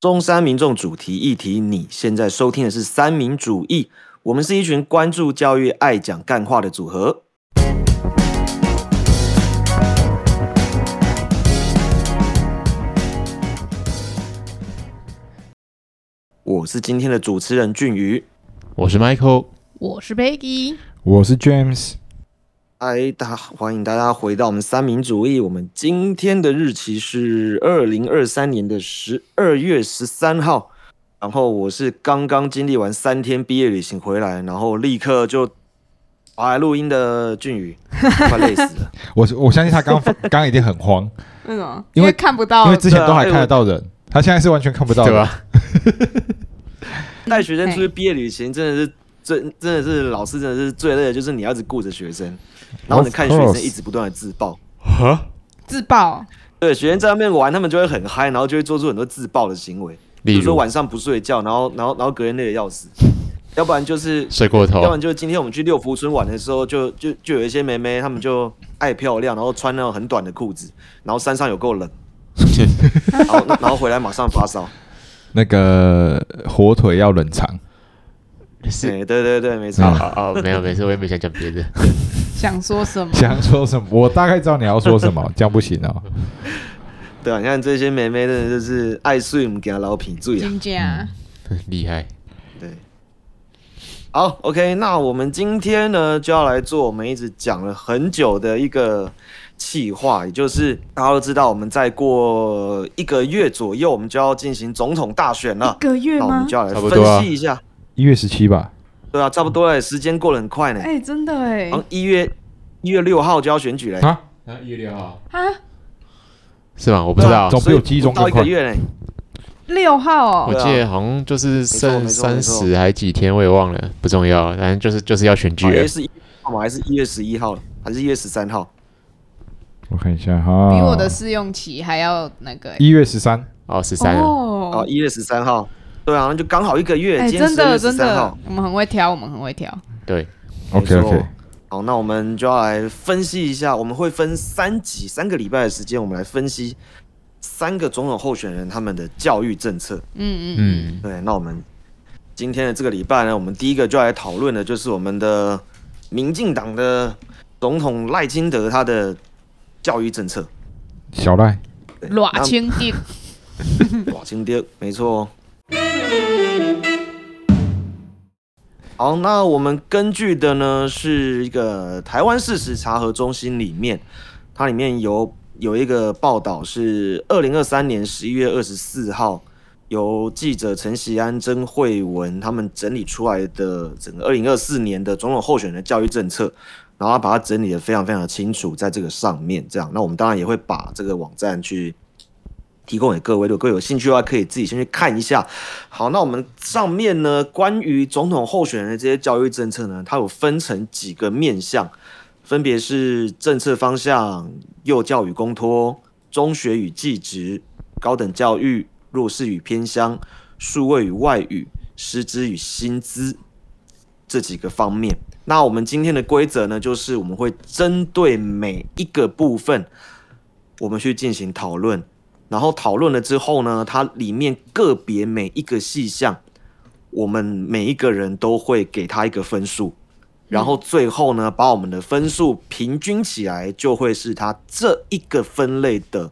中山民众主题议题，你现在收听的是三民主义。我们是一群关注教育、爱讲干话的组合。我是今天的主持人俊宇。我是 Michael，我是 Peggy，我是 James，嗨，大家欢迎大家回到我们三民主义。我们今天的日期是二零二三年的十二月十三号。然后我是刚刚经历完三天毕业旅行回来，然后立刻就跑来录音的俊宇，快累死了。我我相信他刚刚刚一定很慌，为什么？因为看不到，因为之前都还看得到人，他现在是完全看不到。对吧？带学生出去毕业旅行，真的是最真的是老师真的是最累的，就是你要一直顾着学生，然后你看学生一直不断的自爆。自爆，对，学生在外面玩，他们就会很嗨，然后就会做出很多自爆的行为，比如？如说晚上不睡觉，然后然后然后隔天累得要死，要不然就是 睡过头。要不，然就是今天我们去六福村玩的时候，就就就有一些妹妹，她们就爱漂亮，然后穿那种很短的裤子，然后山上有够冷，然后然后回来马上发烧。那个火腿要冷藏，是对对对对，没错。哦哦哦，没有没事，我也没想讲别的。想说什么？想说什么？我大概知道你要说什么，这样不行哦。对啊，你看这些妹妹真的就是爱睡，我们给她老品醉啊。金价，厉害，对，好，OK，那我们今天呢就要来做我们一直讲了很久的一个企划，也就是大家都知道，我们再过一个月左右，我们就要进行总统大选了一。个月吗那我们？就要来差不多啊分析一下。一月十七吧，对啊，差不多了，时间过得很快呢。哎，真的哎好像一月一月六号就要选举嘞，啊，一月六号啊，是吗？我不知道，总比有记忆中更快。一个月嘞。六号哦，我记得好像就是剩三十还几天，我也忘了，不重要，反正就是就是要选举。是一号吗？还是一月十一号？还是一月十三号？我看一下哈，比我的试用期还要那个哎一月十三，哦，十三哦，一月十三号。对啊，那就刚好一个月。哎，今天12月真的真的号。，我们很会挑，我们很会挑。对，OK OK，好，那我们就要来分析一下，我们会分三集，三个礼拜的时间，我们来分析三个总统候选人他们的教育政策。嗯嗯嗯，对，那我们今天的这个礼拜呢，我们第一个就来讨论的就是我们的民进党的总统赖清德他的教育政策。小赖，对嗯，偌清德，赖，清德，没错哦。好，那我们根据的呢是一个台湾事实查核中心里面，它里面有有一个报道是二零二三年十一月二十四号，由记者陈锡安、曾慧文他们整理出来的整个二零二四年的总统候选人教育政策，然后把它整理的非常非常的清楚，在这个上面这样，那我们当然也会把这个网站去提供给各位，如果各位有兴趣的话，可以自己先去看一下。好，那我们上面呢，关于总统候选人的这些教育政策呢，它有分成几个面向，分别是政策方向、幼教与公托、中学与技职、高等教育、弱势与偏乡、数位与外语、师资与薪资这几个方面。那我们今天的规则呢，就是我们会针对每一个部分，我们去进行讨论。然后讨论了之后呢，它里面个别每一个细项，我们每一个人都会给他一个分数，然后最后呢，把我们的分数平均起来，就会是他这一个分类的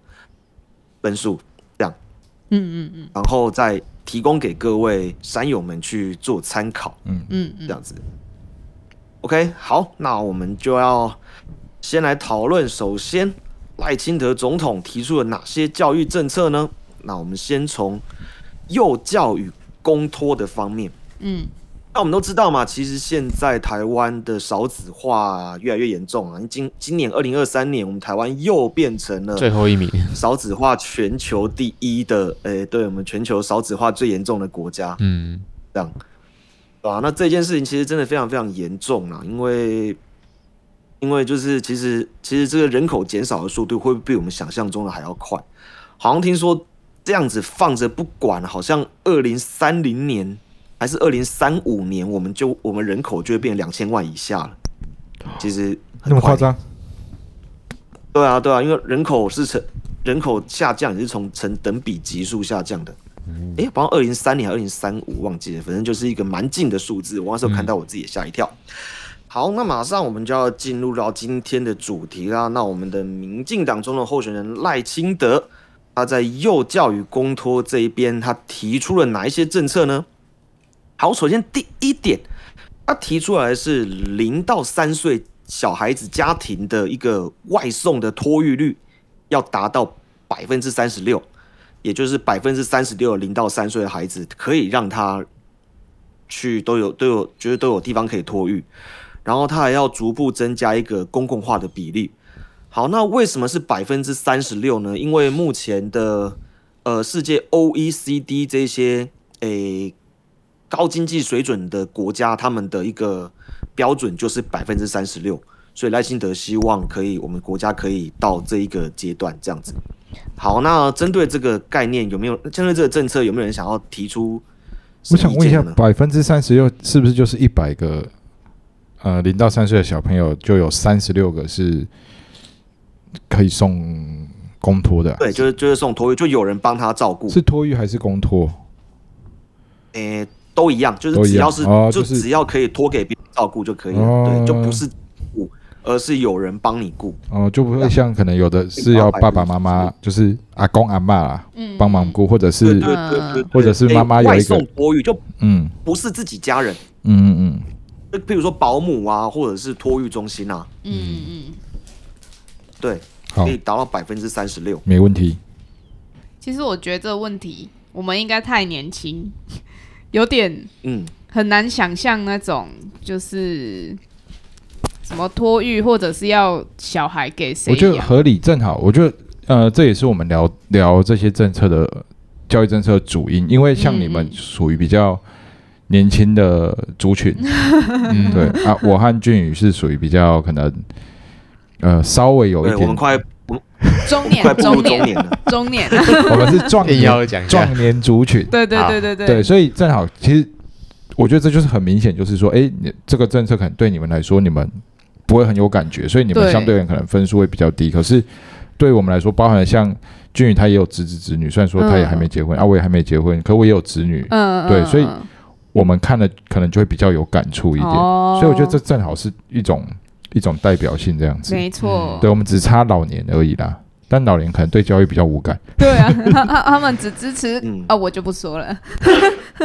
分数，这样，嗯嗯嗯然后再提供给各位山友们去做参考。嗯嗯，这样子。OK，好，那我们就要先来讨论。首先，赖清德总统提出了哪些教育政策呢？那我们先从幼教与公托的方面。嗯那我们都知道嘛，其实现在台湾的少子化越来越严重啊。今今年二零二三年，我们台湾又变成了最后一名，少子化全球第一的，诶、对我们全球少子化最严重的国家。嗯，这样，对吧、那这件事情其实真的非常非常严重啊，因为因为就是其实其实这个人口减少的速度会比我们想象中的还要快，好像听说这样子放着不管，好像二零三零年还是二零三五年，我们就我们人口就会变两千万以下了。其实很那么夸张？对啊，对啊，因为人口是成人口下降也是从成等比级数下降的，哎、好像二零三年还二零三五忘记了，反正就是一个蛮近的数字。我那时候看到我自己也吓一跳。好，那马上我们就要进入到今天的主题啦。那我们的民进党中的候选人赖清德，他在幼教与公托这一边，他提出了哪一些政策呢？好，首先第一点，他提出来是零到三岁小孩子家庭的一个外送的托育率要达到百分之三十六，也就是百分之三十六零到三岁的孩子可以让他去都有都有，就是都有地方可以托育。然后他还要逐步增加一个公共化的比例。好，那为什么是百分之三十六呢？因为目前的呃世界 OECD 这些诶高经济水准的国家，他们的一个标准就是百分之三十六。所以赖清德希望可以，我们国家可以到这一个阶段这样子。好，那针对这个概念，有没有针对这个政策，有没有人想要提出我想问一下，百分之三十六是不是就是一百个呃零到三岁的小朋友就有三十六个是可以送公托的啊、对，就是就是送托育，就有人帮他照顾。是托育还是公托？诶、都一样，就是只要是、就哦就是只要可以托给别人照顾就可以了，哦对，就不是顾，而是有人帮你顾。哦，就不会像可能有的是要爸爸妈妈，就是阿公阿妈啦嗯帮忙顾，或者对是对对对对，或者是妈妈诶外有一个送托育，就嗯。不是自己家人，嗯嗯就譬如说保姆啊，或者是托育中心啊，嗯嗯，对，好可以达到百分之三十六。没问题。其实我觉得这个问题我们应该太年轻，有点嗯，很难想象那种就是什么托育或者是要小孩给谁我觉得养。合理，正好。我觉得呃，这也是我们聊聊这些政策的教育政策的主因，因为像你们属于比较年轻的族群，嗯，对啊，我和俊宇是属于比较可能呃稍微有一对，我点们，快中年 快步入中年中年了。中年，我们是壮硬年讲一下。壮，年族群，对对好对对对。对，所以正好，其实我觉得这就是很明显，就是说，哎，你这个政策可能对你们来说，你们不会很有感觉，所以你们对相对而言可能分数会比较低。可是对我们来说，包含了像俊宇他也有侄子侄女，虽然说他也还没结婚，啊，我也还没结婚，可我也有侄女，嗯，嗯对所以嗯我们看了可能就会比较有感触一点。哦。所以我觉得这正好是一种一种代表性这样子。没错，对，我们只差老年而已啦，但老年可能对教育比较无感。对啊，他他他们只支持嗯。啊，我就不说了，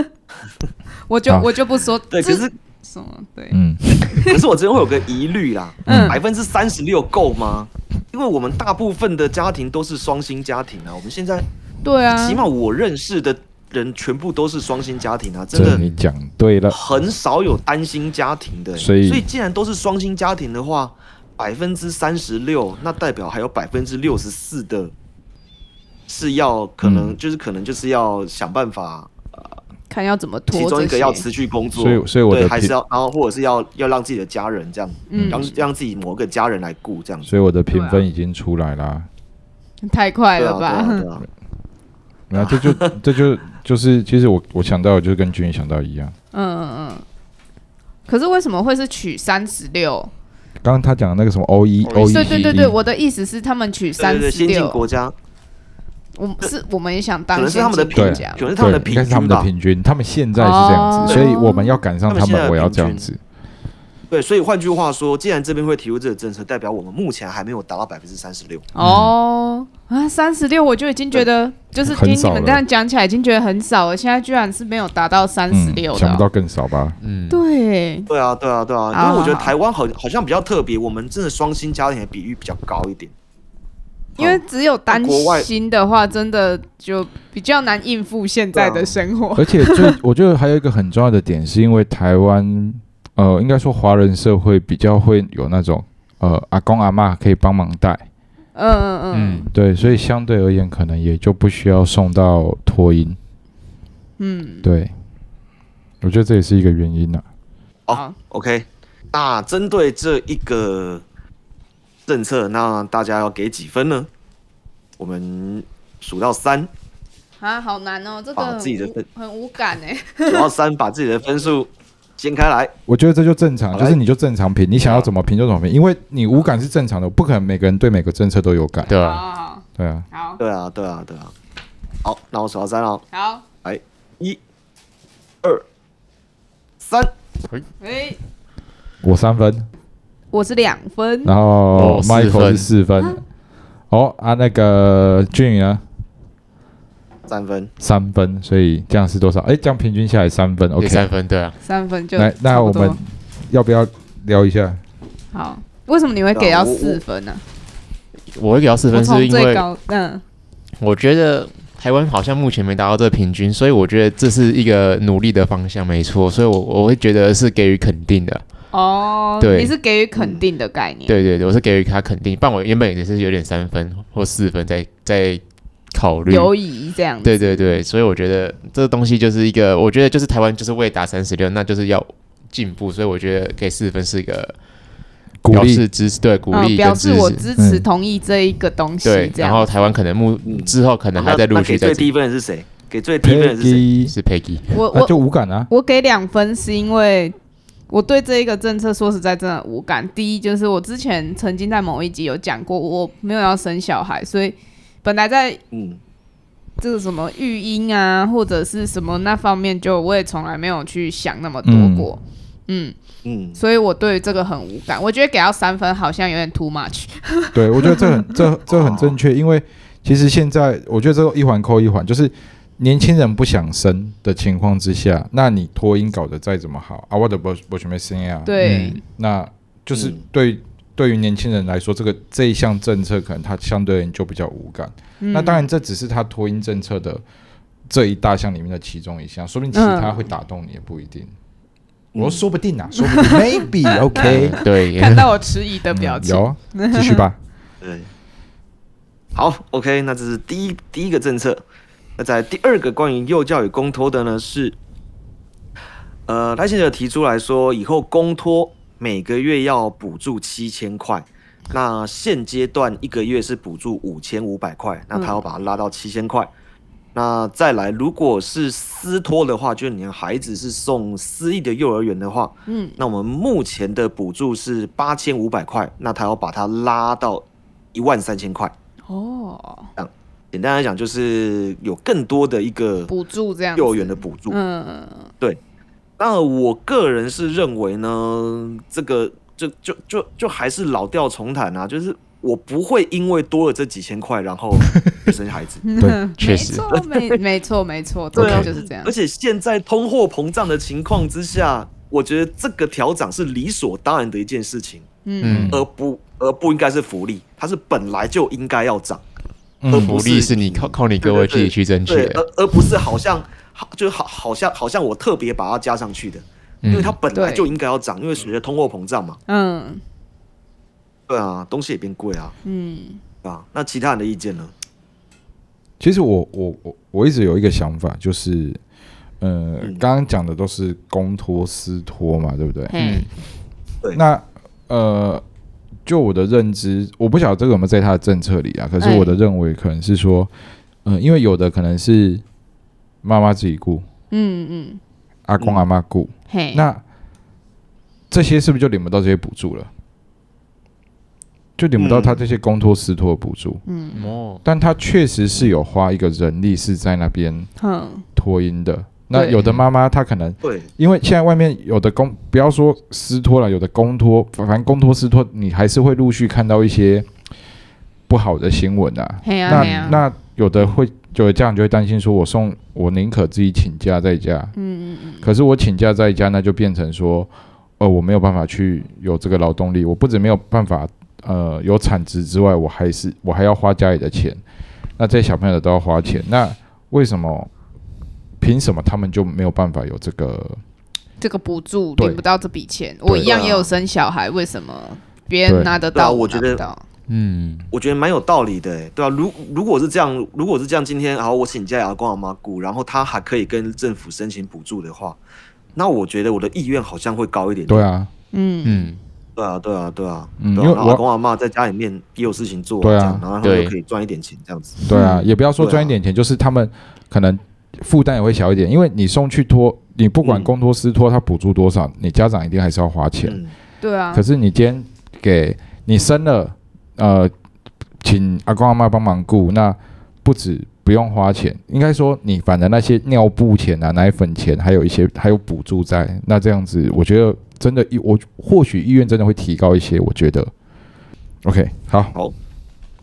我就好。我就不说，对，可支是什么对，嗯，可是我这边会有个疑虑啦，嗯。百分之三十六够吗？因为我们大部分的家庭都是双薪家庭啊，我们现在对啊，起码我认识的人全部都是双薪家庭啊，真的你讲对了。很少有单薪家庭的欸、所以所以既然都是双薪家庭的话，百分之三十六，那代表还有百分之六十四的，是要可能、嗯就是可能就是要想办法，看要怎么拖其中一，个要辞去工作，所以所以我的对还是要然后或者是要要让自己的家人这样，嗯让让自己某个家人来顾这样。所以我的评分已经出来啦。太快对啊，对了吧？啊，对啊。然后这就 这就就是，其实我我想到的就是跟君宇想到一样。嗯嗯嗯。可是为什么会是取三十六？刚刚他讲的那个什么 O E O E，对对对对，我的意思是他们取对三十六，国家我们是我们也想当可能是他们的先进国对家可能是他们的对，应该平是他们的。平均，他们现在是这样哦子，所以我们要赶上他们，我要这样子。对，所以换句话说，既然这边会提出这个政策，代表我们目前还没有达到百分之三十六。哦啊，三十六我就已经觉得，就是听你们这样讲起来已经觉得很少了，现在居然是没有达到三十六想不到更少吧？嗯，对，对啊，对啊，对啊，因为我觉得台湾好好像比较特别，我们真的双薪家庭的比率比较高一点。因为只有单薪的话，真的就比较难应付现在的生活。而且就 我觉得还有一个很重要的点，是因为台湾呃，应该说华人社会比较会有那种呃阿公阿妈可以帮忙带，嗯嗯嗯。嗯，对，所以相对而言可能也就不需要送到托婴。嗯，对，我觉得这也是一个原因呐、好好，OK，那针对这一个政策，那大家要给几分呢？我们数到三，啊，好难哦，这个把自己的分很无感哎。数到三，把自己的分数掀开来。我觉得这就正常，就是你就正常评，你想要怎么评就怎么评，因为你无感是正常的，不可能每个人对每个政策都有感。对啊，好对啊，好。对啊，对啊，对啊。好，那我数到三了。好，来，一、二、三，哎，我三分，我是两分，然后 Michael 是四分。哦啊，那个俊宇呢？三分。三分，所以这样是多少？哎，这样平均下来三分。第 OK，三分，对啊，三分就来，那差不多我们要不要聊一下？好。为什么你会给到四分呢？我会给到四分，是因为最高，嗯，我觉得台湾好像目前没达到这个平均，所以我觉得这是一个努力的方向，没错。所以我我会觉得是给予肯定的。哦，对你是给予肯定的概念，对对对，我是给予他肯定，不然我原本也是有点三分或四分在在考虑。犹疑这样子，对对对，所以我觉得这个东西就是一个，我觉得就是台湾就是未达三十六，那就是要进步，所以我觉得给四分是一个表鼓励。示支持，对鼓嗯，励表示我支持嗯同意这一个东西，对，然后台湾可能目嗯。之后可能还在陆那续在给最低分的是谁？给最低分的是谁？Peggy，是 Peggy，那我我就无感啊。我给两分是因为我对这一个政策说实在真的无感。第一就是我之前曾经在某一集有讲过，我没有要生小孩，所以本来在嗯，这个什么育婴啊或者是什么那方面，就我也从来没有去想那么多过。嗯嗯，所以我对这个很无感。我觉得给到三分好像有点 too much。对，我觉得这很这这很正确，因为其实现在我觉得这个一环扣一环，就是年轻人不想生的情况之下，那你脱音搞得再怎么好啊，我的不不准备生啊，对，嗯那就是嗯对对于年轻人来说，这个这一项政策可能他相对而言就比较无感。嗯那当然，这只是他脱音政策的这一大项里面的其中一项，说不定其他会打动你也不一定。我说说不定啊，说不定，maybe OK，嗯对，看到我迟疑的表情。嗯有，继续吧。对。好，OK，那这是第一第一个政策。那在第二个关于幼教与公托的呢是，呃，赖清德提出来说，以后公托每个月要补助七千块，那现阶段一个月是补助五千五百块，那他要把它拉到七千块。那再来，如果是私托的话，就是你的孩子是送私立的幼儿园的话，嗯，那我们目前的补助是八千五百块，那他要把它拉到一万三千块。哦，简单来讲，就是有更多的一个补助这样。幼儿园的补助。嗯，那我个人是认为呢，这个就就就就还是老调重弹啊，就是我不会因为多了这几千块，然后 生孩子。对确实没错，没没错，没错，对啊就是这样而。且现在通货膨胀的情况之下，我觉得这个调涨是理所当然的一件事情，嗯，而不而不应该是福利，它是本来就应该要涨。而福利是你靠靠你各位自己去争取，的，而而不是好像好就是好好像好像我特别把它加上去的，因为它嗯，本来就应该要涨，因为随着通货膨胀嘛，嗯。对啊，东西也变贵啊，嗯。啊。那其他人的意见呢？其实我我我我一直有一个想法，就是呃，嗯。刚刚讲的都是公托私托嘛，对不对？嗯，对。那呃，就我的认知，我不晓得这个有没有在他的政策里啊。可是哎。我的认为可能是说，嗯、因为有的可能是妈妈自己顾，嗯嗯，阿公阿妈顾，嘿，那这些是不是就领不到这些补助了？就领不到他这些公托私托的补助，嗯。哦，但他确实是有花一个人力是在那边哼，托婴的。那有的妈妈她可能对，因为现在外面有的公，不要说私托了，有的公托，反正公托私托，你还是会陆续看到一些不好的新闻啊。那那有的会，有的家长就会担心说，我送我宁可自己请假在家，嗯嗯嗯，可是我请假在家，那就变成说，呃，我没有办法去有这个劳动力，我不止没有办法，呃，有产值之外，我还是我还要花家里的钱，那这些小朋友都要花钱，那为什么？凭什么他们就没有办法有这个？这个补助对领不到这笔钱，我一样也有生小孩，为什么别人拿得到，我觉得拿不到？嗯，我觉得蛮有道理的，欸对啊。如如果是这样，如果是这样，今天好，我请假阿公阿妈顾，然后他还可以跟政府申请补助的话，那我觉得我的意愿好像会高一点。对，啊，嗯。嗯，对啊，对啊，对啊，嗯因为阿公阿妈在家里面也有事情做，对啊然后他们对。就可以赚一点钱，这样子。对啊，也不要说赚一点钱，就是他们可能负担也会小一点，因为你送去托，你不管嗯。公托私托，他补助多少，你家长一定还是要花钱。嗯，对啊。可，是你今天给你生了，呃，请阿公阿妈帮忙顾，那不止不不用花钱，应该说你反正那些尿布钱啊、奶粉钱，还有一些还有补助在，那这样子，我觉得真的，我或许意愿真的会提高一些，我觉得。OK，好，好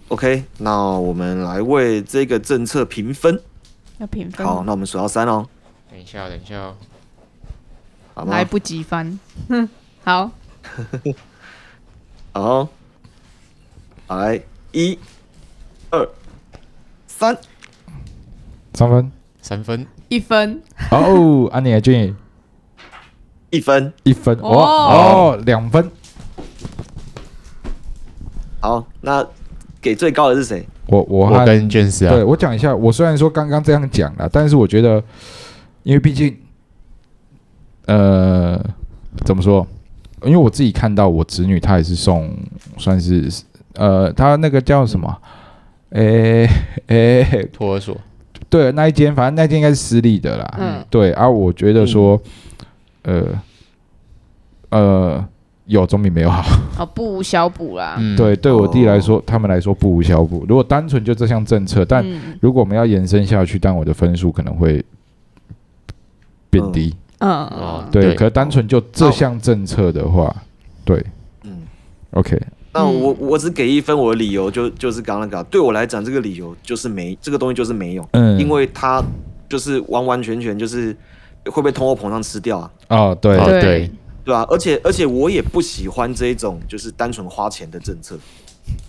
OK，那我们来为这个政策评分。要评分好，那我们数到三哦，等一下，等一下哦，好来？不及翻。哼，好，好，来，一、二、三，三分。三分，一分。哦，安妮还俊一分。一分，哦哇哦，两分。好，那给最高的是谁？我我和我跟卷斯啊对，我讲一下，我虽然说刚刚这样讲了，但是我觉得，因为毕竟，呃，怎么说？因为我自己看到我侄女，她也是送，算是呃，他那个叫什么？诶诶，托儿所，对，那一间，反正那间应该是私立的啦。嗯对啊，我觉得说，呃呃，有总比没有好。哦，不无小补啦。嗯，对，对我弟来说，他们来说不无小补。如果单纯就这项政策，但嗯如果我们要延伸下去，但我的分数可能会变低。嗯哦嗯，对，对可是单纯就这项政策的话，对嗯，，OK，那嗯我我只给一分，我的理由就就是刚刚那个啊，对我来讲，这个理由就是没这个东西就是没用，嗯，因为它就是完完全全就是会被通货膨胀吃掉啊，哦，对，对哦对，对吧、而且而且我也不喜欢这一种就是单纯花钱的政策，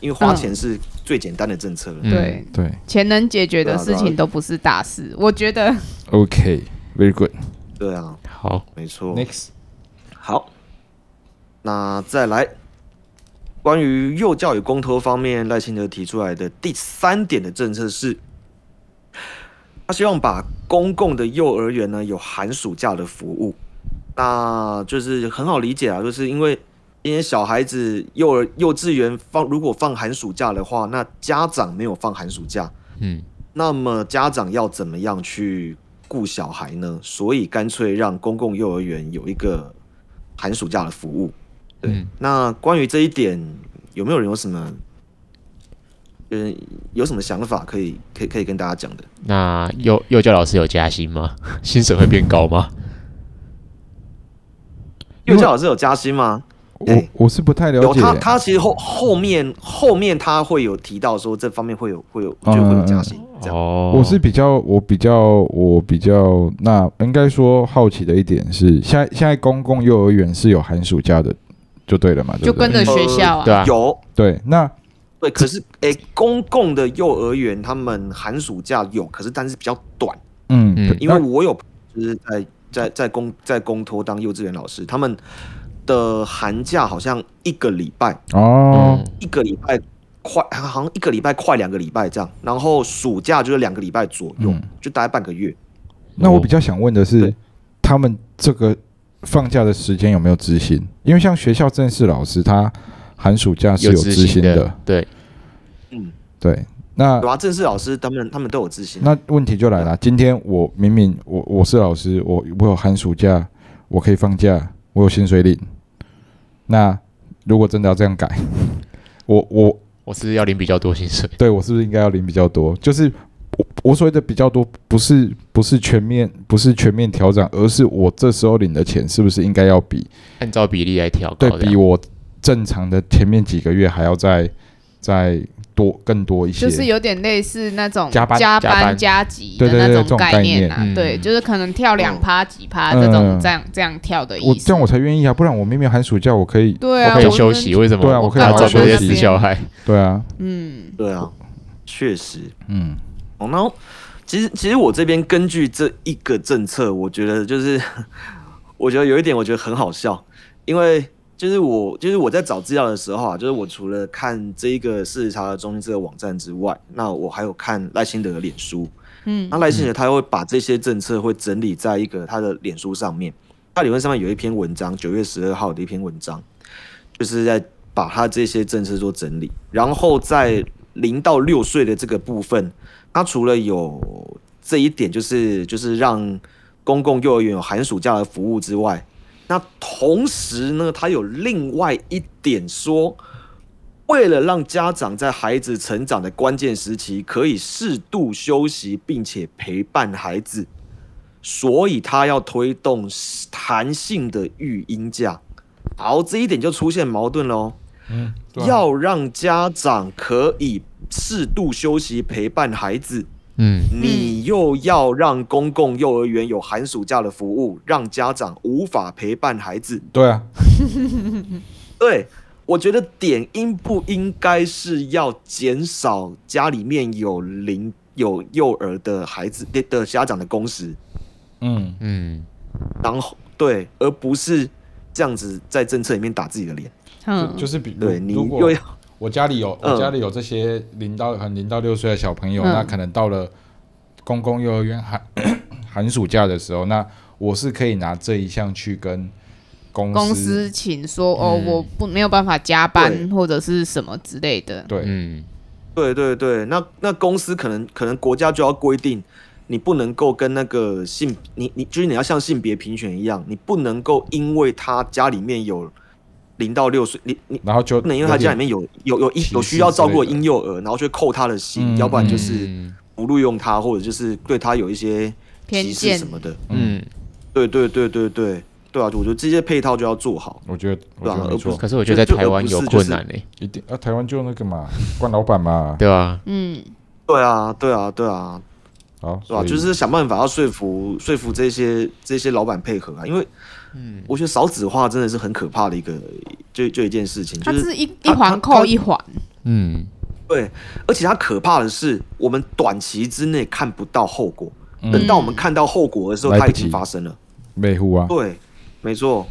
因为花钱是最简单的政策了。嗯对，对钱能解决的事情都不是大事。我觉得，OK，very good。对啊，好，没错。Next，好，那再来，关于幼教与公托方面，赖清德提出来的第三点的政策是，他希望把公共的幼儿园呢有寒暑假的服务，那就是很好理解啊，就是因为因为小孩子幼儿幼稚园放如果放寒暑假的话，那家长没有放寒暑假，嗯，那么家长要怎么样去顾小孩呢？所以干脆让公共幼儿园有一个寒暑假的服务。对，嗯那关于这一点，有没有人有什么，嗯，有什么想法可以可以可以跟大家讲的？那幼幼教老师有加薪吗？薪水会变高吗？幼教老师有加薪吗？我哎我是不太了解，有他，他其实后后面后面他会有提到说这方面会有会有就会有加薪这样。哦，我是比较，我比较，我比较，那应该说好奇的一点是，现在现在公共幼儿园是有寒暑假的，就对了嘛，就跟着学校啊，对啊，有。对，那对，可是诶、公共的幼儿园他们寒暑假有，可是但是比较短。嗯，嗯。因为我有就是在在在公在公托当幼稚园老师，他们的寒假好像一个礼拜，哦。嗯，一个礼拜快，好像一个礼拜快两个礼拜这样，然后暑假就是两个礼拜左右，嗯。就大概半个月。那我比较想问的是对，他们这个放假的时间有没有执行？因为像学校正式老师，他寒暑假是有执行的的，，对，嗯，对。那对啊，正式老师他们他们都有执行。那问题就来了，今天我明明我我是老师，我我有寒暑假，我可以放假，我有薪水领。那如果真的要这样改，我我我是要领比较多薪水，对我是不是应该要领比较多？就是我我所谓的比较多，不是不是全面不是全面调整，而是我这时候领的钱是不是应该要比按照比例来调对比我正常的前面几个月还要再再多更多一些？就是有点类似那种加班加加班。加急的那种概概念啊。念，对，嗯就是可能跳两趴几趴嗯这种这样这样跳的意思。我这样。我才愿意啊，不然我明明寒暑假我可以对啊，我可以休息，为什么？对啊我可以要好好照顾这些休息。小孩，对啊，嗯，对啊，确实。嗯。哦，然后其实其实我这边根据这一个政策，我觉得就是我觉得有一点我觉得很好笑，因为就是我就是我在找资料的时候啊，就是我除了看这一个事实查核中心这个网站之外，那我还有看赖清德的脸书，嗯。那赖清德他会把这些政策会整理在一个他的脸书上面，他理论上面有一篇文章，九月十二号的一篇文章，就是在把他这些政策做整理，然后在零到六岁的这个部分，他除了有这一点，就是就是让公共幼儿园有寒暑假的服务之外，那同时呢，他有另外一点说，为了让家长在孩子成长的关键时期可以适度休息，并且陪伴孩子，所以他要推动弹性的育婴假。好，这一点就出现矛盾喽。嗯，要让家长可以适度休息陪伴孩子，嗯。你又要让公共幼儿园有寒暑假的服务，让家长无法陪伴孩子。对啊，对，我觉得点应不应该是要减少家里面有零有幼儿的孩子的的家长的工时，嗯，嗯，然后对，而不是这样子在政策里面打自己的脸。嗯，就就是比如对你如果又要我家里有嗯。我家里有这些零到很零到六岁的小朋友，嗯。那可能到了公共幼儿园寒 寒暑假的时候，那我是可以拿这一项去跟公公司请说哦，嗯。我不没有办法加班或者是什么之类的。对，嗯，对对对，那那公司可能可能国家就要规定，你不能够跟那个性你你就是你要像性别平权一样，你不能够因为他家里面有零到六岁，你你然后就不能因为他家里面有有有一有需要照顾婴幼儿，然后去扣他的薪，嗯要不然就是嗯不录用他，或者就是对他有一些偏歧视见什么的。嗯，对对对对对对啊，我觉得这些配套就要做好。我觉得对啊而不觉得没错，可是我觉得在台湾有困难呢，一定啊，台湾就那个嘛，关老板嘛，对啊？嗯，对啊，对啊，对啊，好，对吧？就是想办法要说服说服这些这些老板配合啊，因为嗯，我觉得少子化真的是很可怕的一个就就一件事情，它就是是一一环扣一环。嗯，对，而且它可怕的是，我们短期之内看不到后果，嗯。等到我们看到后果的时候，它已经发生了。美户啊，对，没错，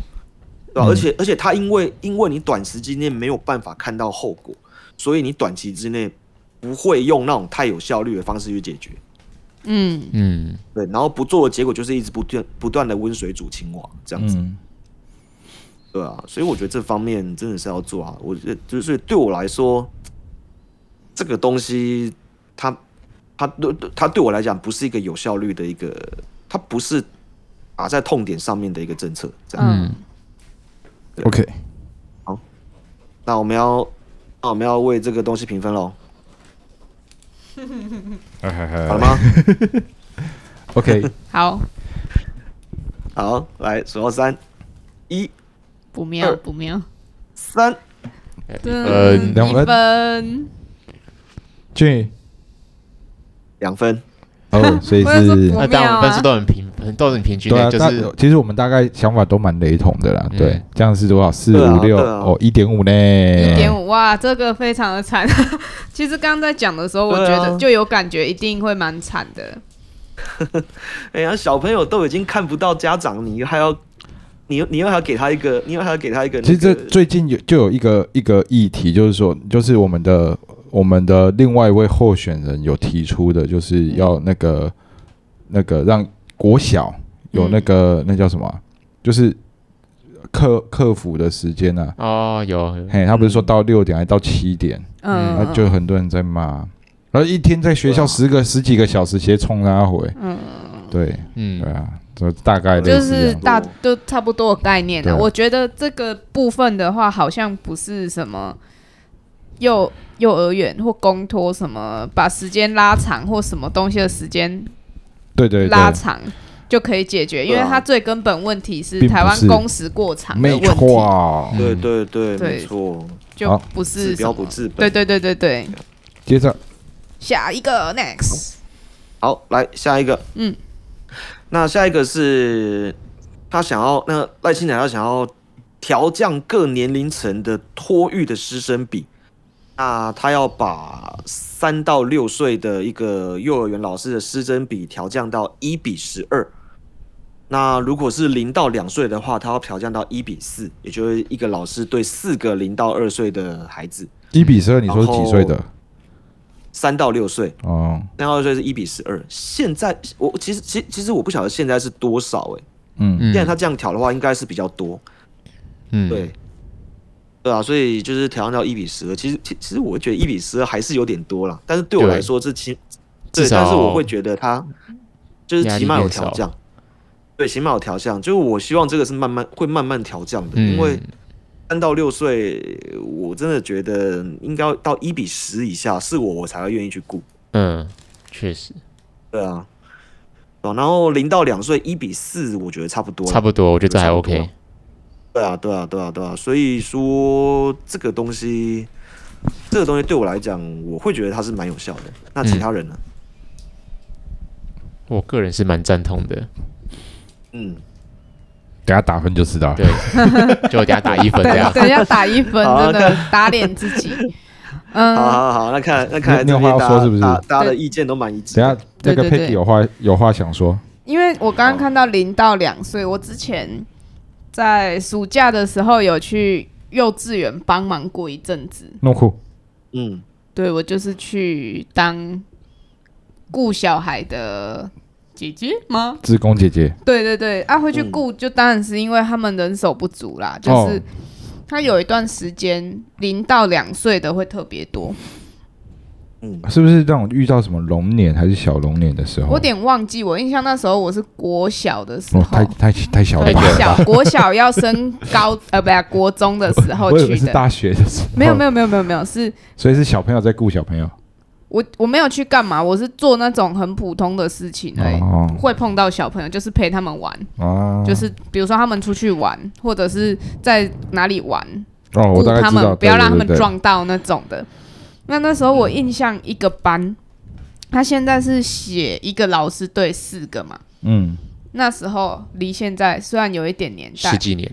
对吧、嗯。而且而且它因为因为你短时间内没有办法看到后果，所以你短期之内不会用那种太有效率的方式去解决。嗯，嗯，对，然后不做的结果就是一直不断不断的温水煮青蛙这样子。嗯，对啊，所以我觉得这方面真的是要做啊。我觉得就是对我来说，这个东西它它对它对我来讲不是一个有效率的一个，它不是打在痛点上面的一个政策。这样，嗯 OK，好那我们要那我们要为这个东西评分喽，好了吗？？OK，好，好，来数到三，一。不妙不妙，三，呃嗯两分。分，俊，两分。哦，所以是不那当然妙啊分数都很平，很都很平均的，对啊，但就是其实我们大概想法都蛮雷同的啦。嗯对，这样是多少？四对啊五六对啊哦，一点五呢？一点五哇，这个非常的惨。其实刚刚在讲的时候，我对啊觉得就有感觉，一定会蛮惨的。哎呀，小朋友都已经看不到家长，你还要，你你又还要给他一个，你又还要给他一个、那其实这个最近有就有一个一个议题，就是说，就是我们的我们的另外一位候选人有提出的，就是要那个那个让国小有那个、那叫什么啊，就是客客服的时间啊。哦有，嘿，他不是说到六点还到七点，嗯，那就很多人在骂，然后一天在学校十个十几个小时，直接冲他回，嗯，对嗯。对，啊，就大概类就是。大都差不多的概念对啊。了。我觉得这个部分的话，好像不是什么幼幼儿园或公托什么，把时间拉长或什么东西的时间对对对，拉长就可以解决，因为它最根本问题是并不台湾是工时过长的没问题，错。对嗯。对对，对没错，就好。不治是什。标不治本。对对对对对，接着。下一个 next，好，来下一个，嗯，那下一个是他想要，那赖清德他想要调降各年龄层的托育的师生比，那他要把三到六岁的一个幼儿园老师的师生比调降到一比十二。那如果是零到两岁的话，他要调降到一比四，也就是一个老师对四个零到二岁的孩子，一比十二，你说是几岁的？三到六岁，哦，三到六岁是一比十二。现在我其实其实其实我不晓得现在是多少哎、嗯，嗯既然他这样调的话，应该是比较多，嗯对，对啊，所以就是调降到一比十二。其实其其实我觉得一比十二还是有点多了，但是对我来说这起对，但是我会觉得他就是起码有调降，对，起码有调降。就是我希望这个是慢慢会慢慢调降的，嗯因为三到六岁，我真的觉得应该要到一比十以下，是我我才会愿意去顾。嗯，确实对啊，哦，然后零到两岁一比四，我觉得差不多，差不多，我觉得这还 OK。对啊，对啊，对啊，对啊，所以说这个东西，这个东西对我来讲，我会觉得它是蛮有效的。那其他人呢？我个人是蛮赞同的，嗯，等下打分就知道了。对，就等下打一分这对，样。等一下打一分，好真的打脸自己。嗯，好好好，那看那看来你有话要说是不是大大家的意见都蛮一致等下的。那个对对对 Peggy 有话有话想说，因为我刚刚看到零到两岁，我之前在暑假的时候有去幼稚园帮忙过一阵子。弄酷。嗯，对我就是去当顾小孩的姐姐吗？职工姐姐，对对对，啊，会去嗯。顾，就当然是因为他们人手不足啦，就是哦。他有一段时间零到两岁的会特别多，是不是让我遇到什么龙年还是小龙年的时候？我有点忘记，我印象那时候我是国小的时哦，候太，太太小了吧？太小国小要升高 呃不是国中的时候去的，是大学的时候，没有没有没有没有没有是。所以是小朋友在顾小朋友。我我没有去干嘛，我是做那种很普通的事情而已。哦会碰到小朋友，就是陪他们玩，啊，就是比如说他们出去玩，或者是在哪里玩，哦，我顾他大概知道，们不要让他们撞到那种的。那那时候我印象一个班，他现在是写一个老师对四个嘛。嗯，那时候离现在虽然有一点年代，十几年，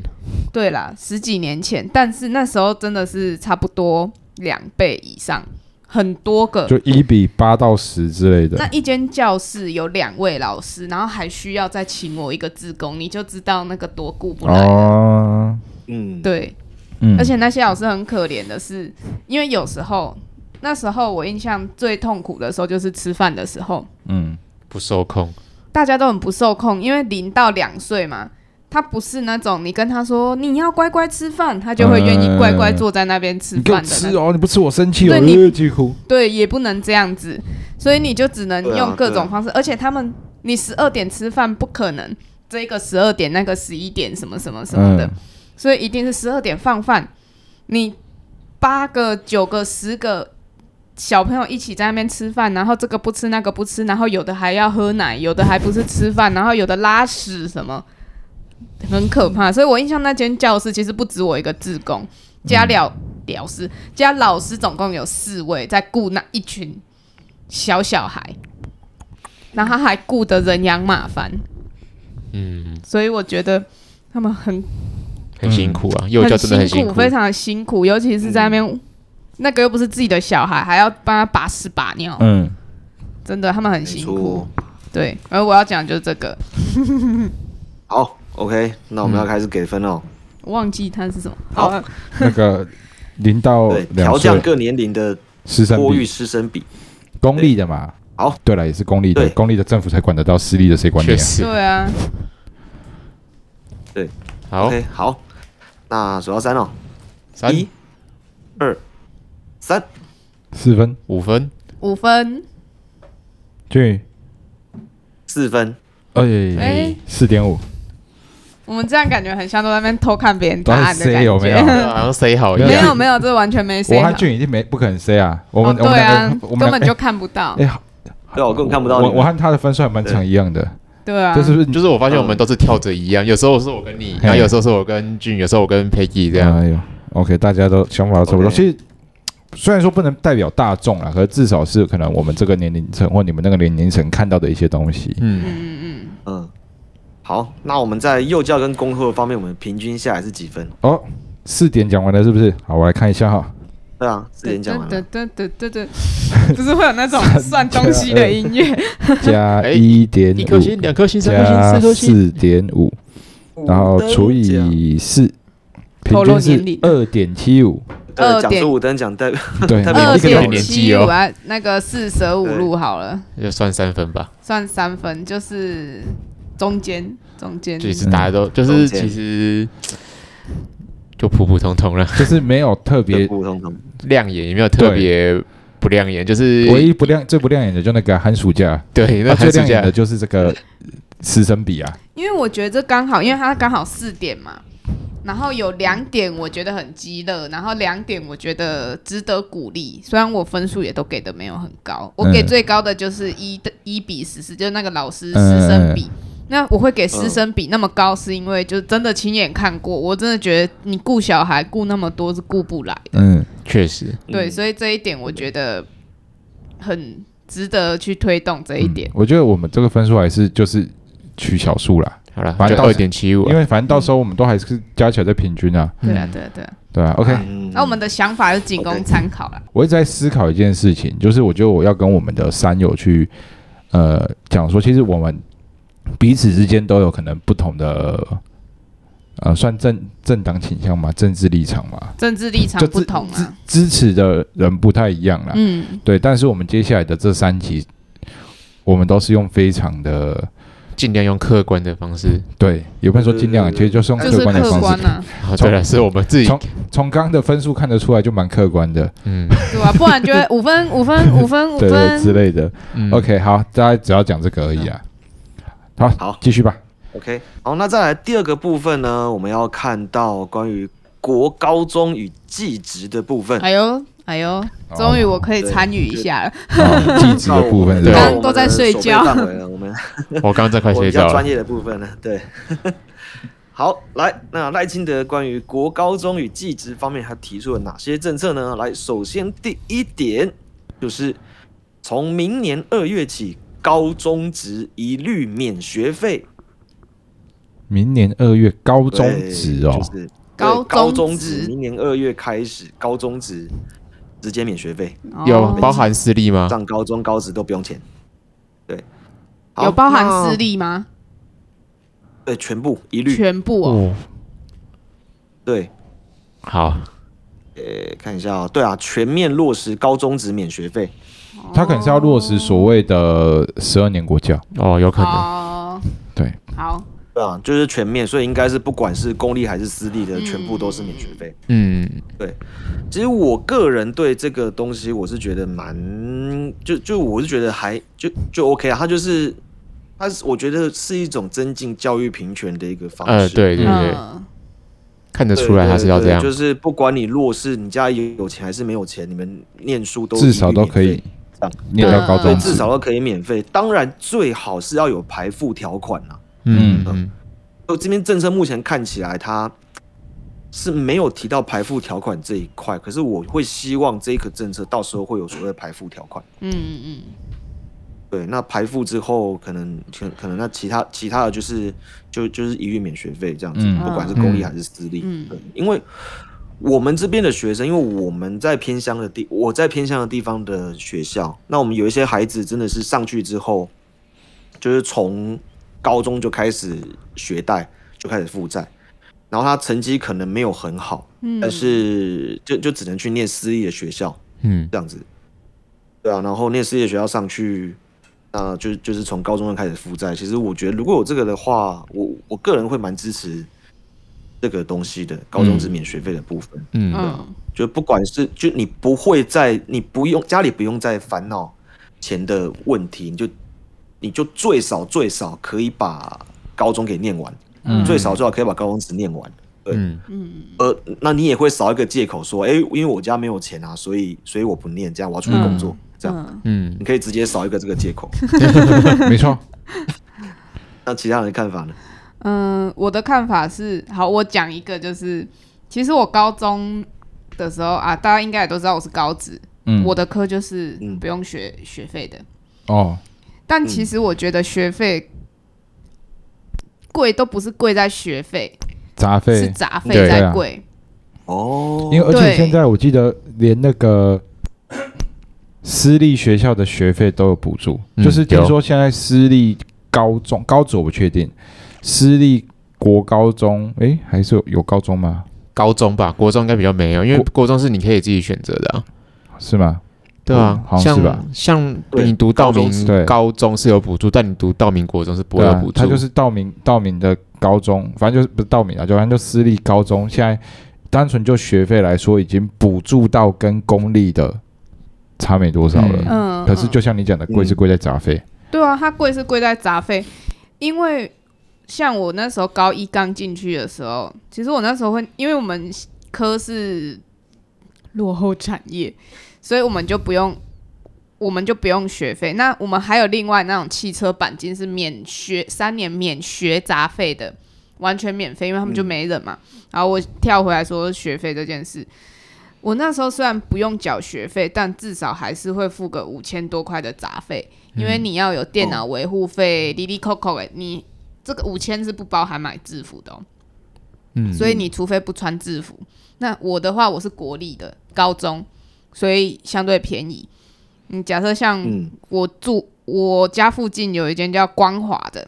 对啦，十几年前，但是那时候真的是差不多两倍以上，很多个。就一比八到十之类的那。一间教室有两位老师，然后还需要再请我一个志工，你就知道那个多顾不来了。哦，嗯，对，嗯，而且那些老师很可怜的是，因为有时候那时候我印象最痛苦的时候就是吃饭的时候，嗯，不受控，大家都很不受控，因为零到两岁嘛。他不是那种你跟他说你要乖乖吃饭，他就会愿意乖乖坐在那边吃饭的。吃哦，你不吃我生气哦，对你呃继续哭。对，也不能这样子，所以你就只能用各种方式，而且他们你十二点吃饭不可能，这个十二点那个十一点什么什么什么的，嗯所以一定是十二点放饭。你八个、九个、十个小朋友一起在那边吃饭，然后这个不吃那个不吃，然后有的还要喝奶，有的还不是吃饭，然后有的拉屎什么，很可怕。所以我印象那间教室其实不止我一个志工，加了老师加老师，总共有四位在顾那一群小小孩，然后他还顾得人仰马翻，嗯，所以我觉得他们很很辛苦啊，幼教真的很辛苦，非常的辛苦，尤其是在那边、那个又不是自己的小孩，还要帮他把屎把尿，嗯，真的他们很辛苦错。。对，而我要讲的就是这个，好，OK，那我们要开始给分哦。我忘记它是什么。好好，那个零到调降各年龄的师生托育比，师生比。公立的嘛。好，对了，也是公立的，公立的政府才管得到，私立的谁管你啊？确实对啊，好。OK，好，那数到三哦，三一、二、三，四分，五分，五分，俊宇，四分。哎哎，四点五，我们这样感觉很像都在那边偷看别人答案的 say 感有没有觉。好像 say 好一没。有没有，这完全没 say 好我和。俊宇一定没不可能 say 啊，我们哦，我们对啊个，我们两个根本就看不到。哎，好对啊，我根本看不到你们。我我和他的分数还蛮长一样的，对啊，就是不是就是我发现我们都是跳着一样，有时候是我跟你，然后有时候是我跟俊，有时候我跟 Peggy 这样。哎呦，OK，大家都想法都差不多。OK 其实虽然说不能代表大众啊，可是至少是可能我们这个年龄层或你们那个年龄层看到的一些东西。嗯，嗯嗯嗯，嗯，好，那我们在幼教跟功课方面，我们平均下来是几分？哦，四点讲完了是不是？好，我来看一下哈。对啊，四点讲完了。对对对对对，不是会有那种算东西的音乐？加哎一点五，一颗星、两颗星、三颗星、加四颗星。四点五，然后除以四，平均是二点七五。对，二点讲出五等奖代表对，特二别一个点有年纪哦七五啊，那个四舍五入好了，就算三分吧，算三分，就是中间中间。就是大家都就是其实就普普通通了，就是没有特别，普普通通。亮眼也没有特别不亮眼，就是唯一不亮最不亮眼的就那个寒暑假，对那那最亮眼的就是这个师生比啊。因为我觉得这刚好，因为它刚好四点嘛，然后有两点我觉得很激乐，然后两点我觉得值得鼓励。虽然我分数也都给的没有很高，我给嗯最高的就是一的一比十四，就是那个老师师生比。那我会给师生比那么高，是因为就真的亲眼看过，我真的觉得你顾小孩顾那么多是顾不来的。嗯，确实，对，嗯所以这一点我觉得很值得去推动这一点。我觉得我们这个分数还是就是取小数啦，好了，反正到时点七五，因为反正到时候我们都还是加起来在平均啊，对啊，对啊，对啊。对啊 OK，嗯那我们的想法就仅供参考了。我一直在思考一件事情，就是我觉得我要跟我们的山友去呃讲说，其实我们彼此之间都有可能不同的呃算政政党倾向嘛，政治立场嘛，政治立场就不同啊。支支持的人不太一样啦。嗯，对，但是我们接下来的这三集，我们都是用非常的尽量用客观的方式。对，也不能说尽量，其实就是用客观的方式。观啊，哦，对了，是我们自己从，从刚刚的分数看得出来，就蛮客观的，嗯对吧？不然就会 五分、五分、五分、五对对之分。类的。嗯 OK，好，大家只要讲这个而已啊。好，好继续吧。OK，好，那再来第二个部分呢，我们要看到关于国高中与技职的部分。哎呦，哎呦，终于我可以参与一下了。好，技职的部分是 对刚刚都在睡觉我们我刚刚在快睡觉了。专业的部分呢，对。好，来，那赖清德关于国高中与技职方面，他提出了哪些政策呢？来，首先第一点就是从明年二月起，高中职一律免学费。明年二月高中对职哦就，是高高中职，明年二月开始，高中职直接免学费，有哦包含私立吗？上高中高职都不用钱。对，有包含私立吗？对，全部一律全部哦。哦，对。好，呃，看一下啊、对啊，全面落实高中职免学费。他可能是要落实所谓的十二年国教。哦，有可能。哦，对，好，对啊，就是全面，所以应该是不管是公立还是私立的，嗯全部都是免学费。嗯，对其实我个人对这个东西，我是觉得蛮，就就我是觉得还就就 OK 啊，它就是它是我觉得是一种增进教育平权的一个方式。呃，对对对，嗯，看得，出来他是要这样对。就是不管你弱势，你家有有钱还是没有钱，你们念书都至少都可以念到高对，中对。至少都可以免费。当然，最好是要有排付条款啊。嗯嗯就这边政策目前看起来，它是没有提到排付条款这一块。可是我会希望这个政策到时候会有所谓的排付条款。嗯嗯嗯，对，那排付之后，可能可可能那其他其他的就是就就是一律免学费这样子，嗯不管是公立还是私立。嗯对，因为我们这边的学生，因为我们在偏乡的地，我在偏乡的地方的学校，那我们有一些孩子真的是上去之后，就是从高中就开始学贷，就开始负债，然后他成绩可能没有很好，嗯。但是就就只能去念私立的学校，嗯。这样子，对啊，然后念私立的学校上去，那就就是从高中就开始负债。其实我觉得如果有这个的话，我我个人会蛮支持这个东西的，高中只免学费的部分。嗯。嗯。就不管是就你不会在你不用家里不用再烦恼钱的问题，你就你就最少最少可以把高中给念完，嗯。最少最少可以把高中只念完。对。嗯。嗯呃，那你也会少一个借口说，哎、因为我家没有钱啊，所以所以我不念，这样我要出去工作，这样。嗯，嗯。你可以直接少一个这个借口。没错，那其他人的看法呢？嗯，我的看法是，好，我讲一个，就是其实我高中的时候啊，大家应该也都知道我是高职，嗯，我的科就是嗯。不用学学费的，哦，但其实我觉得学费贵都不是贵在学费，杂费是，杂费对在啊贵。哦，因为而且对现在我记得连那个私立学校的学费都有补助，嗯就是听有说现在私立高中高职我不确定，私立国高中诶，还是有有高中吗？高中吧，国中应该比较没有，因为国国中是你可以自己选择的、啊。是吗？对啊嗯，好像像是吧？像你读道明高中是。有补助，但你读道明国中是不会有补，助。他就是道明道明的高中，反正就是不是道明啊，就反正就私立高中，现在单纯就学费来说，已经补助到跟公立的差没多少了。嗯。嗯，可是就嗯像你讲的，贵是贵在杂费。对啊，它贵是贵在杂费，因为像我那时候高一刚进去的时候，其实我那时候会，因为我们科是落后产业，所以我们就不用，我们就不用学费。那我们还有另外那种汽车钣金是免学三年免学杂费的，完全免费，因为他们就没人嘛。然后我跳回来说学费这件事，我那时候虽然不用缴学费，但至少还是会付个五千多块的杂费，因为你要有电脑维护费，滴滴扣扣的，你这个五千是不包含买制服的、哦。嗯，所以你除非不穿制服，那我的话我是国立的高中，所以相对便宜。你假设像嗯。我住我家附近有一间叫光华的，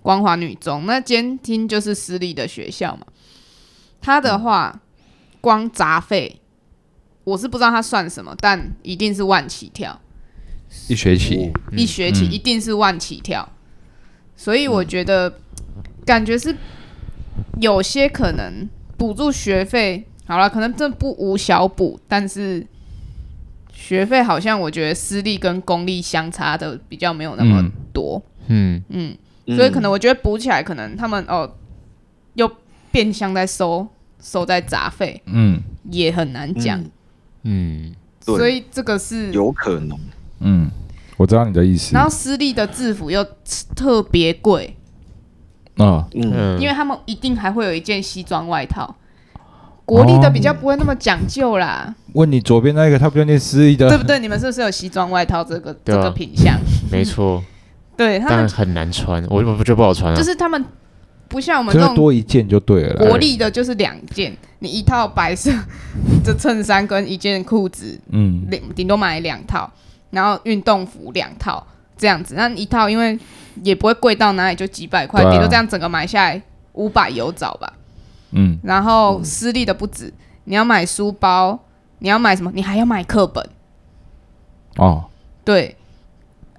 光华女中，那监听就是私立的学校嘛。它的话，光杂费我是不知道它算什么，但一定是万起跳。一学期，一学期嗯。一定是万起跳，所以我觉得感觉是有些可能补助学费，好了，可能这不无小补，但是学费好像我觉得私立跟公立相差的比较没有那么嗯。多，嗯，嗯，嗯所以可能我觉得补起来，可能他们哦又变相在收收在杂费，嗯。也很难讲，嗯。所以这个是有可能，嗯，我知道你的意思。然后私立的制服又特别贵，啊，嗯，嗯。因为他们一定还会有一件西装外套。国立的比较不会那么讲究啦，问你左边那个，他不就念私立的？对不对？你们是不是有西装外套这个对啊这个品相？没错，对他们很难穿，我我觉得不好穿啊。就是他们不像我们真的这种多一件就对了啦。国立的，就是两件，你一套白色的衬衫跟一件裤子，嗯，顶顶多买两套，然后运动服两套这样子。那一套因为也不会贵到哪里，就几百块，对啊顶多这样整个买下来五百有找吧。嗯，然后私立的不止，你要买书包，你要买什么？你还要买课本。哦，对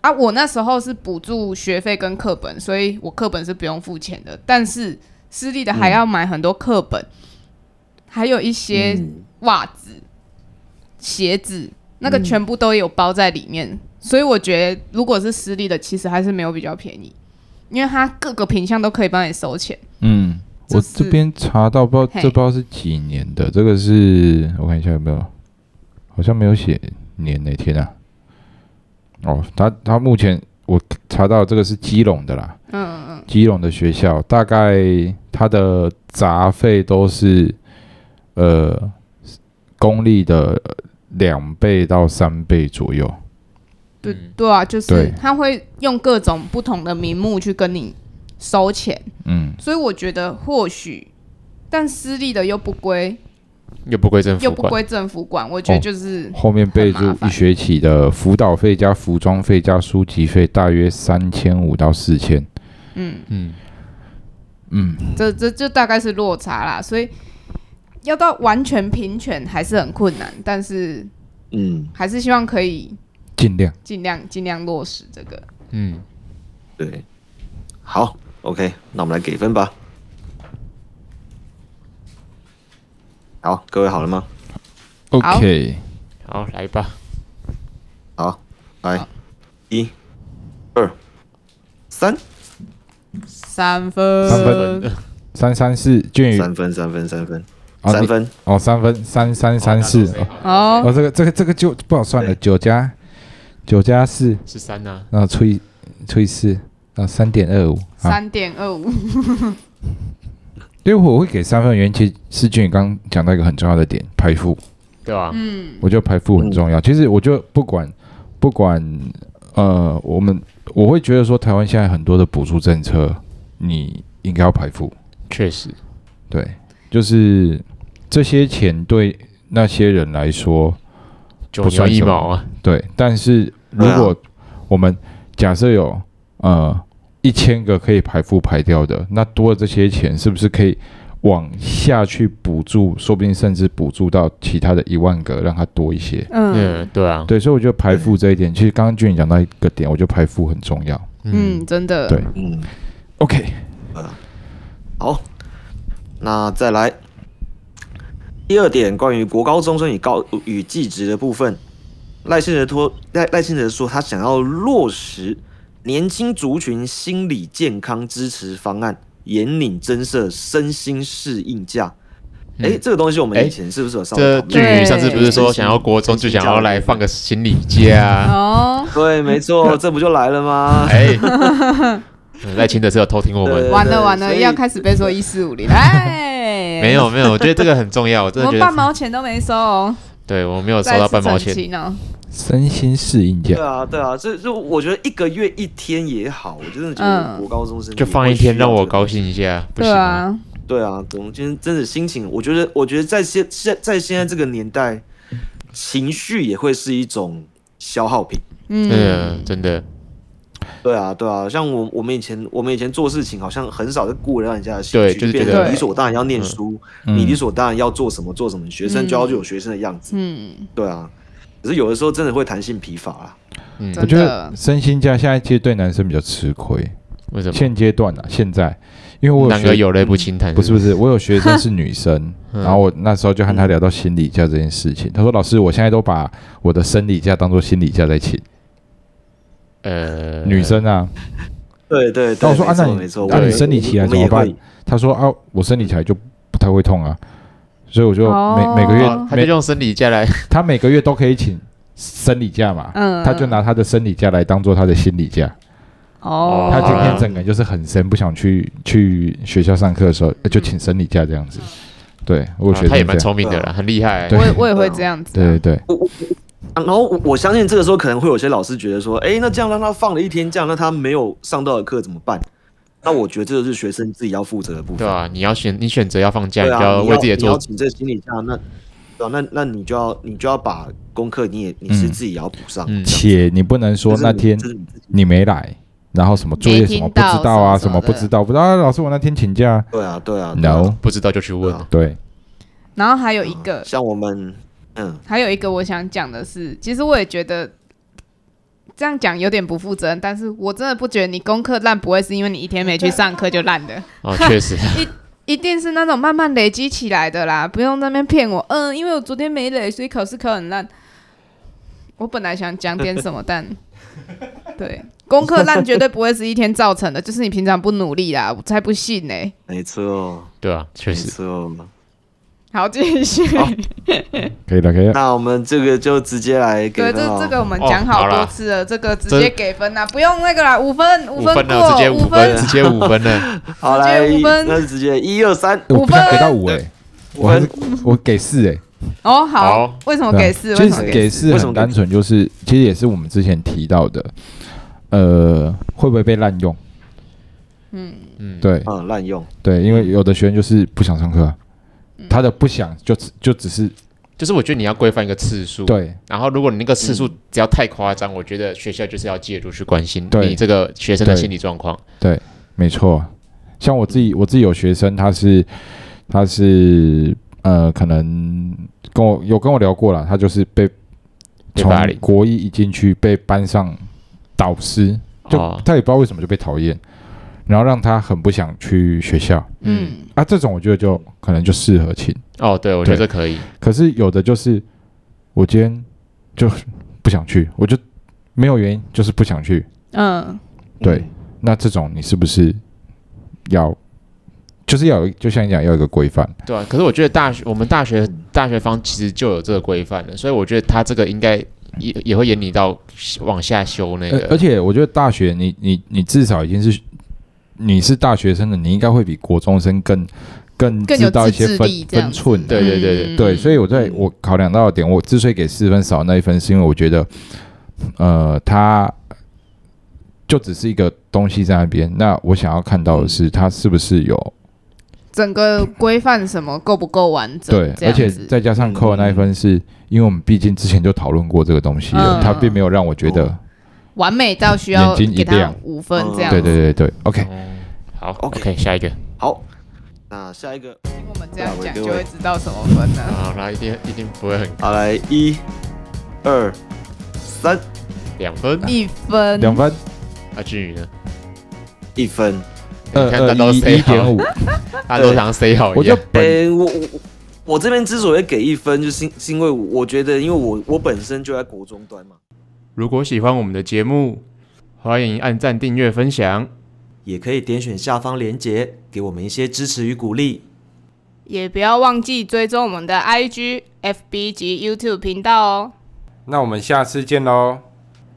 啊，我那时候是补助学费跟课本，所以我课本是不用付钱的。但是私立的还要买很多课本，还有一些嗯袜子、鞋子，那个全部都有包在里面。所以我觉得，如果是私立的，其实还是没有比较便宜，因为它各个品项都可以帮你收钱。嗯，这我这边查到不知道这不知道是几年的，这个是我看一下有没有，好像没有写年哪天啊？哦，他他目前我查到这个是基隆的啦，嗯嗯嗯，基隆的学校大概它的杂费都是呃公立的两倍到三倍左右。对对啊，就是他会用各种不同的名目去跟你收钱。嗯，所以我觉得或许，但私立的又不归又不归政府，又不归政府管，我觉得哦就是、后面备注一学期的辅导费加服装费加书籍费大约三千五到四千。嗯，嗯，嗯，这这就大概是落差啦。所以要到完全平权还是很困难，但是嗯，还是希望可以尽量。尽量尽量落实这个。嗯，对，好，OK，那我们来给分吧。好，各位好了吗？OK，好，来吧，好，来，一、二、三，三分，三分。三三四俊宇。三分，三分，三分，三分，哦，三分三三三四。哦这个这个这个就不好算了，九加九加四，是三啊，然后除以除以四，三点二五。三点二五，因为我会给三分的原因，其实是俊宇刚刚讲到一个很重要的点，排富。对吧？嗯，我觉得排富很重要。其实我觉得不管不管呃，我们我会觉得说，台湾现在很多的补助政策，你应该要排富。确实，对，就是这些钱对那些人来说，不算一毛啊，对。但是如果我们假设有呃一千个可以排付排掉的，那多的这些钱是不是可以往下去补助？说不定甚至补助到其他的一万个，让它多一些。嗯。嗯，对啊，对，所以我觉得排付这一点，其实刚刚俊宇讲到一个点，我觉得排付很重要。嗯，真的，对。嗯，OK，好，那再来。第二点，关于国高中生与高与技职的部分，赖清德托，赖赖清德说他想要落实年轻族群心理健康支持方案，严领增设身心适应假。嗯哎、这个东西我们哎以前是不是有稍微这？俊宇上次不是说想要国中就想要来放个心理假？哦，对，没错，这不就来了吗？哎，嗯赖清德是有偷听我们，完了完了，要开始被说一四五零，哎，没有没有，我觉得这个很重要，我真觉得，毛钱都没收哦，对我没有收到半毛钱。身心适应假对，啊，对啊，这就我觉得一个月一天也好，我真的觉得我高中生就放一天让我高兴。一下，不对行吗？啊，对啊，我们今天真的心情，我觉得，我觉得在现现在现在这个年代，情绪也会是一种消耗品。嗯，真的真的，对啊，对啊，像我我们以前我们以前做事情好像很少在顾人家的情绪，对就是变得成理所当然要念书，嗯。你理所当然要做什么做什么，学生就要有学生的样子。嗯，对啊，可是有的时候真的会弹性疲乏啊。嗯，我觉得，身心假现在其实对男生比较吃亏。为什么？现阶段啊，现在因为我有学男儿有泪不轻弹，不是不是，我有学生是女生，嗯然后我那时候就和她聊到心理假这件事情。她说：“老师，我现在都把我的生理假当做心理假在请。呃，女生啊，对对对，那我说啊那你没错，那我你生理期来怎么办会她说啊，我生理起来就不太会痛啊，所以我就每、哦。每个月每哦他就用生理假来，他每个月都可以请生理假嘛，嗯，他就拿他的生理假来当做他的心理假。哦，他今天啊整个人就是很生，不想去去学校上课的时候，呃就请生理假这样子。对，我有学生哦他也蛮这样。聪明的啦，很厉害。对。我也我也会这样子啊，对对对，啊然后我我相信这个时候可能会有些老师觉得说，哎，那这样让他放了一天假，那他没有上到的课怎么办？那我觉得这个是学生自己要负责的部分。对啊，你要选，你选择要放假，啊，你就要为自己的做，你要请这个心理假，那对啊，那那你就要你就要把功课你也你是嗯。自己也要补上。嗯。且你不能说那天你自己你没来，然后什么作业什么不知道啊，什么不知道，不知道啊，老师我那天请假对啊对啊，no，不知道就去问对啊。对，然后还有一个，像我们嗯。还有一个我想讲的是，其实我也觉得这样讲有点不负责任，但是我真的不觉得你功课烂不会是因为你一天没去上课就烂的，哦，确实，一定是那种慢慢累积起来的啦，不用在那边骗我。嗯，因为我昨天没累，所以考试考很烂。我本来想讲点什么，但 对功课烂绝对不会是一天造成的，就是你平常不努力啦，我才不信呢、没错对啊，确没实，错。好，继续。可以了，可以了。那我们这个就直接来给对，这这个我们哦讲好多次了，这个直接给分啦，不用那个啦，五分，五分过，分了，直接五五分，直接五分了。好 直接来五分，那就直接一二三我不想分给到五哎，五我还是分。我给四哎。哦，好好，为什么给四？其实为什么给四为什么单纯，就是其实也是我们之前提到的，呃，会不会被滥用？嗯，嗯，对嗯，滥用。对，因为有的学生就是不想上课啊，他的不想就只就只是就是我觉得你要规范一个次数，。对。然后如果你那个次数只要太夸张，我觉得学校就是要介入去关心你这个学生的心理状况。对没错，像我自己，我自己有学生，他是他是呃，可能跟我有跟我聊过了，他就是被从国一一进去被班上导师，就、哦。他也不知道为什么就被讨厌，然后让他很不想去学校嗯，啊。这种我觉得就可能就适合请，哦，对，我觉得可以。可是有的就是我今天就不想去，我就没有原因，就是不想去。嗯，对，那这种你是不是要，就是要有，就像你讲，要有一个规范。对啊，可是我觉得大学我们大学大学方其实就有这个规范了，所以我觉得他这个应该也也会引你到往下修那个。而而且我觉得大学你，你你至少已经是你是大学生的，你应该会比国中生更更更有知道一自制些分力这样子分寸。对对对对嗯对，所以我在嗯我考量到的点，我之所以给四分少那一分，是因为我觉得，呃，他就只是一个东西在那边。那我想要看到的是，他是不是有整个规范什么够不够完整？对，而且子再加上扣的那一分，是因为我们毕竟之前就讨论过这个东西了，嗯他并没有让我觉得，完美到需要眼睛一给他亮五分嗯这样。对对对对，OK，哦好 OK，OK，下一个。好，那下一个，听我们这样讲就会知道什么分了。好，那一定一定不会很好来一、二、三，两分。一分，两分，啊，至于呢？一分。二你看他都二一 say 好五，他 都想 say 好我就一样。本诶、我我我这边之所以给一分，就是因是因为我觉得，因为我我本身就在国中端嘛，如果喜欢我们的节目，欢迎按赞、订阅、分享。也可以点选下方链接，给我们一些支持与鼓励。也不要忘记追踪我们的 IG、FB 及 YouTube 频道哦。那我们下次见喽。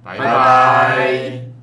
拜拜。